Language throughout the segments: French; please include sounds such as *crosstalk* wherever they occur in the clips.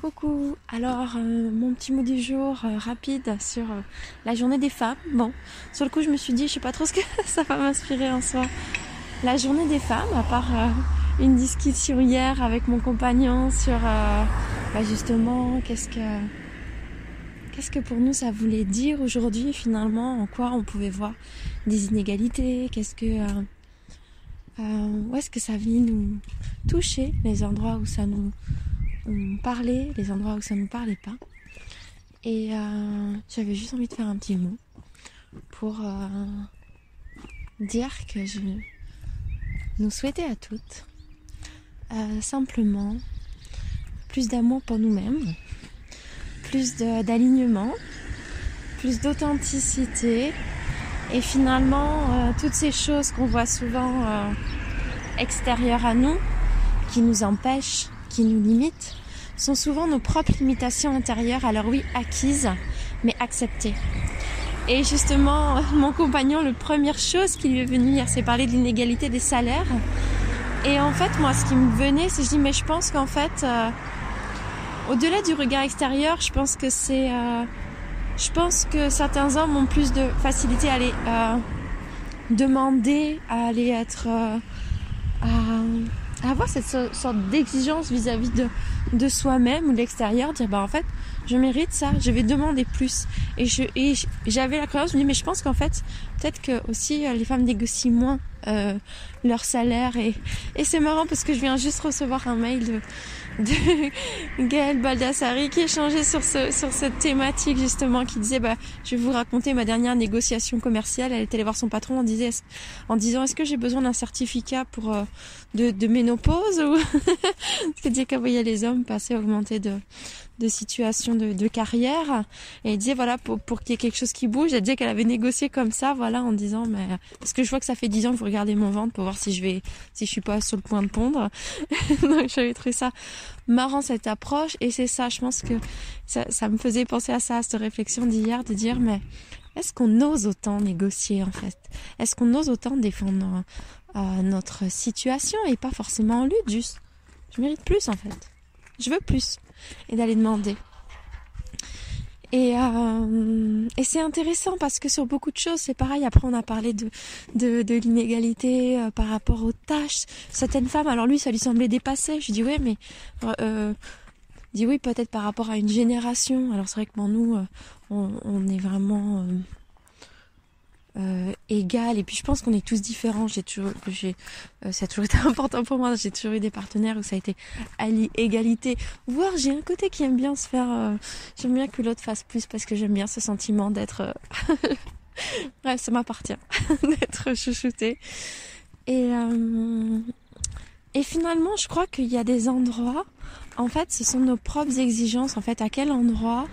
Coucou, alors euh, mon petit mot du jour euh, rapide sur euh, la journée des femmes. Bon, sur le coup je me suis dit je sais pas trop ce que *laughs* ça va m'inspirer en soi. La journée des femmes, à part une discussion hier avec mon compagnon sur bah, justement qu'est-ce que qu'est-ce que pour nous ça voulait dire aujourd'hui finalement, en quoi on pouvait voir des inégalités, qu'est-ce que où est-ce que ça vient nous toucher, les endroits où ça nous on parlait, les endroits où ça ne nous parlait pas. Et euh, j'avais juste envie de faire un petit mot pour euh, dire que je nous souhaitais à toutes euh, simplement plus d'amour pour nous-mêmes, plus d'alignement, plus d'authenticité et finalement toutes ces choses qu'on voit souvent extérieures à nous qui nous empêchent qui nous limitent sont souvent nos propres limitations intérieures, alors oui, acquises, mais acceptées. Et justement, *laughs* mon compagnon, la première chose qui lui est venue hier, c'est parler de l'inégalité des salaires. Et en fait, moi, ce qui me venait, c'est je dis, mais je pense qu'en fait, euh, au-delà du regard extérieur, je pense que c'est, euh, je pense que certains hommes ont plus de facilité à aller euh, demander, à aller être, à avoir cette sorte d'exigence vis-à-vis de, de soi-même ou de l'extérieur, dire bah en fait je mérite ça, je vais demander plus. Et je j'avais la croyance, je me dis mais je pense qu'en fait peut-être que aussi euh, les femmes négocient moins euh, leur salaire et, et c'est marrant parce que je viens juste recevoir un mail de de *laughs* Gaël Baldassari qui échangeait sur ce sur cette thématique justement qui disait bah je vais vous raconter ma dernière négociation commerciale elle était allée voir son patron en disait en disant est-ce que j'ai besoin d'un certificat pour euh, de, de ménopause ou *laughs* disait qu'elle voyait les hommes passer augmenter de de situation de, de carrière. Et elle disait voilà pour, pour qu'il y ait quelque chose qui bouge elle disait qu'elle avait négocié comme ça voilà en disant mais parce que je vois que ça fait dix ans que vous regardez mon ventre pour voir si je vais si je suis pas sur le point de pondre. *laughs* Donc j'avais trouvé ça marrant cette approche. Et c'est ça je pense que ça, ça me faisait penser à ça à cette réflexion d'hier de dire mais est-ce qu'on ose autant négocier en fait? Est-ce qu'on ose autant défendre euh, notre situation et pas forcément en lutte juste? Je mérite plus en fait. Je veux plus et d'aller demander. Et, euh, et c'est intéressant parce que sur beaucoup de choses, c'est pareil. Après, on a parlé de, l'inégalité euh, par rapport aux tâches. Certaines femmes, alors lui, ça lui semblait dépassé. Je dis ouais, mais euh, dis oui, peut-être par rapport à une génération. Alors c'est vrai que pour nous, on est vraiment euh, euh, égal et puis je pense qu'on est tous différents. J'ai toujours j'ai euh, ça a toujours été *laughs* important pour moi. J'ai toujours eu des partenaires où ça a été à l'égalité voire j'ai un côté qui aime bien se faire euh, j'aime bien que l'autre fasse plus parce que j'aime bien ce sentiment d'être euh, *laughs* bref ça m'appartient *laughs* d'être chouchouté et et finalement je crois qu'il y a des endroits en fait ce sont nos propres exigences en fait à quel endroit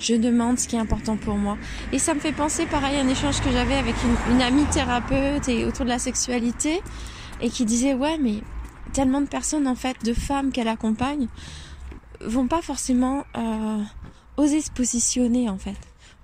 je demande ce qui est important pour moi. Et ça me fait penser pareil à un échange que j'avais avec une, amie thérapeute et autour de la sexualité et qui disait ouais mais tellement de personnes en fait, de femmes qu'elle accompagne vont pas forcément euh, oser se positionner en fait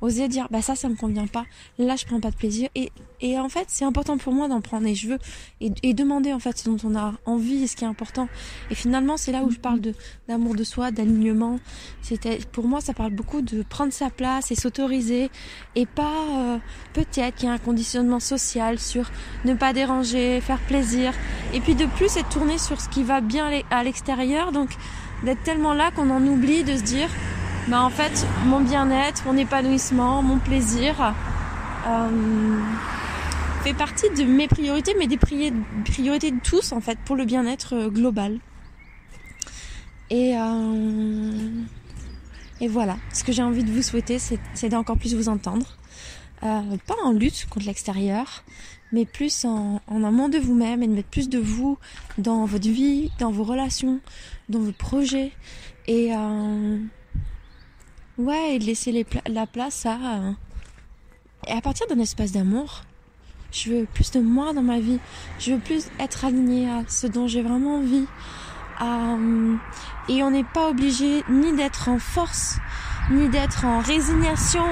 oser dire bah ça ça me convient pas. Là je prends pas de plaisir. Et, et en fait c'est important pour moi d'en prendre et je veux et, et, demander en fait ce dont on a envie et ce qui est important. Et finalement c'est là où je parle de d'amour de soi d'alignement. C'était pour moi ça parle beaucoup de prendre sa place et s'autoriser et pas euh, peut-être qu'il y a un conditionnement social sur ne pas déranger faire plaisir. Et puis de plus être tourné sur ce qui va bien à l'extérieur. Donc d'être tellement là qu'on en oublie de se dire bah en fait mon bien-être, mon épanouissement, mon plaisir euh, fait partie de mes priorités, mais des priorités de tous en fait pour le bien-être euh, global. Et euh, et voilà, ce que j'ai envie de vous souhaiter, c'est d'encore plus vous entendre, euh, pas en lutte contre l'extérieur, mais plus en, en amont de vous-même et de mettre plus de vous dans votre vie, dans vos relations, dans vos projets. Et euh, Ouais, et de laisser les la place à... Euh, et à partir d'un espace d'amour, je veux plus de moi dans ma vie. Je veux plus être alignée à ce dont j'ai vraiment envie. Euh, et on n'est pas obligé ni d'être en force, ni d'être en résignation,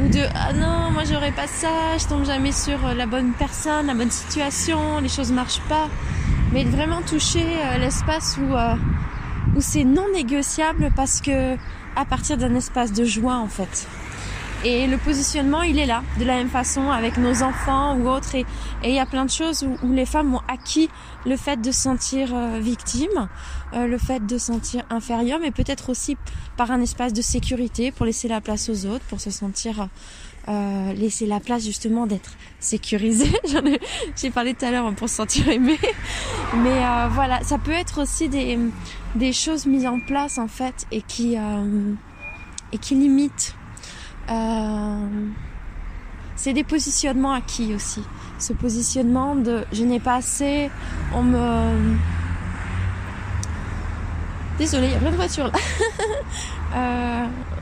ou de ah non, moi j'aurais pas ça, je tombe jamais sur la bonne personne, la bonne situation, les choses marchent pas. mais de vraiment toucher euh, l'espace où, euh, où c'est non négociable parce que à partir d'un espace de joie en fait. Et le positionnement, il est là, de la même façon avec nos enfants ou autres. Et il y a plein de choses où, les femmes ont acquis le fait de se sentir euh, victime, euh, le fait de se sentir inférieure, mais peut-être aussi par un espace de sécurité pour laisser la place aux autres, pour se sentir euh, laisser la place justement d'être sécurisé. *laughs* J'ai parlé tout à l'heure pour se sentir aimé, mais euh, voilà, ça peut être aussi des, des choses mises en place en fait et qui et qui limitent euh, c'est des positionnements acquis aussi. Ce positionnement de je n'ai pas assez, on me... Désolée, il y a plein de voitures là. *laughs*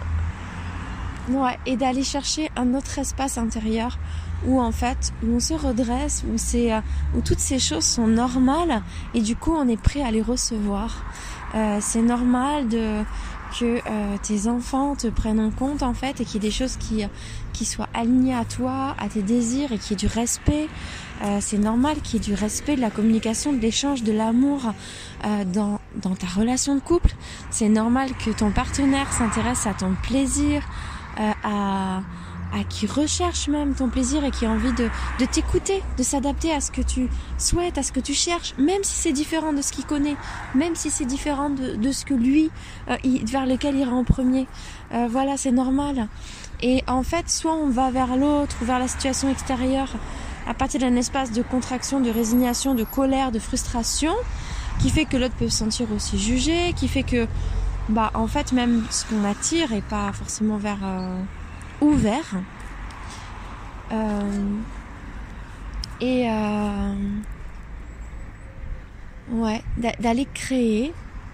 euh... Ouais, et d'aller chercher un autre espace intérieur où en fait où on se redresse, où c'est euh, où toutes ces choses sont normales et du coup on est prêt à les recevoir. Euh, c'est normal de que euh, tes enfants te prennent en compte en fait et qu'il y ait des choses qui, qui soient alignées à toi, à tes désirs et qu'il y ait du respect. Euh, c'est normal qu'il y ait du respect, de la communication, de l'échange, de l'amour euh, dans, dans ta relation de couple. C'est normal que ton partenaire s'intéresse à ton plaisir, à à qui recherche même ton plaisir et qui a envie de, de t'écouter, de s'adapter à ce que tu souhaites, à ce que tu cherches, même si c'est différent de ce qu'il connaît, même si c'est différent de, de, ce que lui, euh, vers lequel il ira en premier. Euh, voilà, c'est normal. Et en fait, soit on va vers l'autre ou vers la situation extérieure à partir d'un espace de contraction, de résignation, de colère, de frustration, qui fait que l'autre peut se sentir aussi jugé, qui fait que, bah, en fait, même ce qu'on attire est pas forcément vers... Euh, ouvert. Euh, et euh, ouais, d'aller créer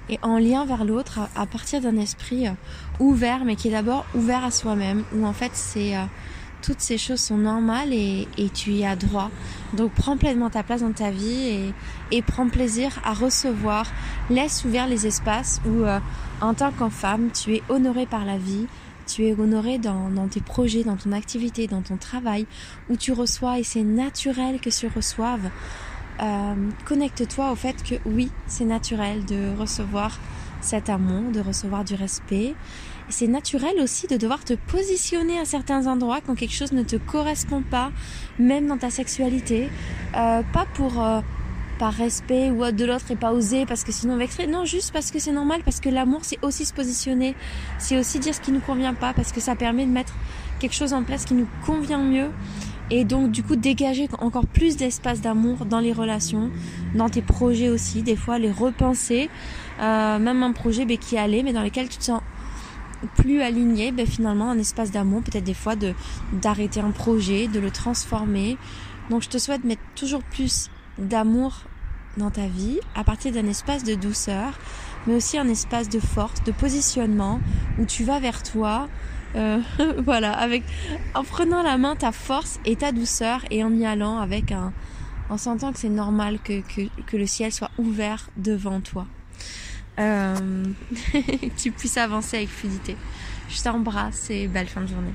et en lien vers l'autre à, partir d'un esprit euh, ouvert, mais qui est d'abord ouvert à soi-même, où en fait c'est toutes ces choses sont normales et, et, tu y as droit. Donc prends pleinement ta place dans ta vie et, et prends plaisir à recevoir. Laisse ouvert les espaces où en tant qu'en femme tu es honorée par la vie, tu es honoré dans, tes projets, dans ton activité, dans ton travail, où tu reçois et c'est naturel que tu reçoives. Euh, connecte-toi au fait que oui, c'est naturel de recevoir cet amour, de recevoir du respect. C'est naturel aussi de devoir te positionner à certains endroits quand quelque chose ne te correspond pas, même dans ta sexualité. Euh, pas pour euh, par respect ou de l'autre et pas oser parce que sinon vexer. Non, juste parce que c'est normal, parce que l'amour c'est aussi se positionner, c'est aussi dire ce qui nous convient pas, parce que ça permet de mettre quelque chose en place qui nous convient mieux et donc du coup dégager encore plus d'espace d'amour dans les relations, dans tes projets aussi, des fois les repenser, euh, même un projet ben, qui allait mais dans lequel tu te sens plus aligné, ben, finalement un espace d'amour, peut-être des fois de d'arrêter un projet, de le transformer. Donc je te souhaite mettre toujours plus d'amour dans ta vie à partir d'un espace de douceur, mais aussi un espace de force, de positionnement où tu vas vers toi. Euh, *laughs* voilà, avec en prenant la main ta force et ta douceur et en y allant avec un, en sentant que c'est normal que, que, que, le ciel soit ouvert devant toi. Euh, *laughs* tu puisses avancer avec fluidité. Je t'embrasse et belle fin de journée.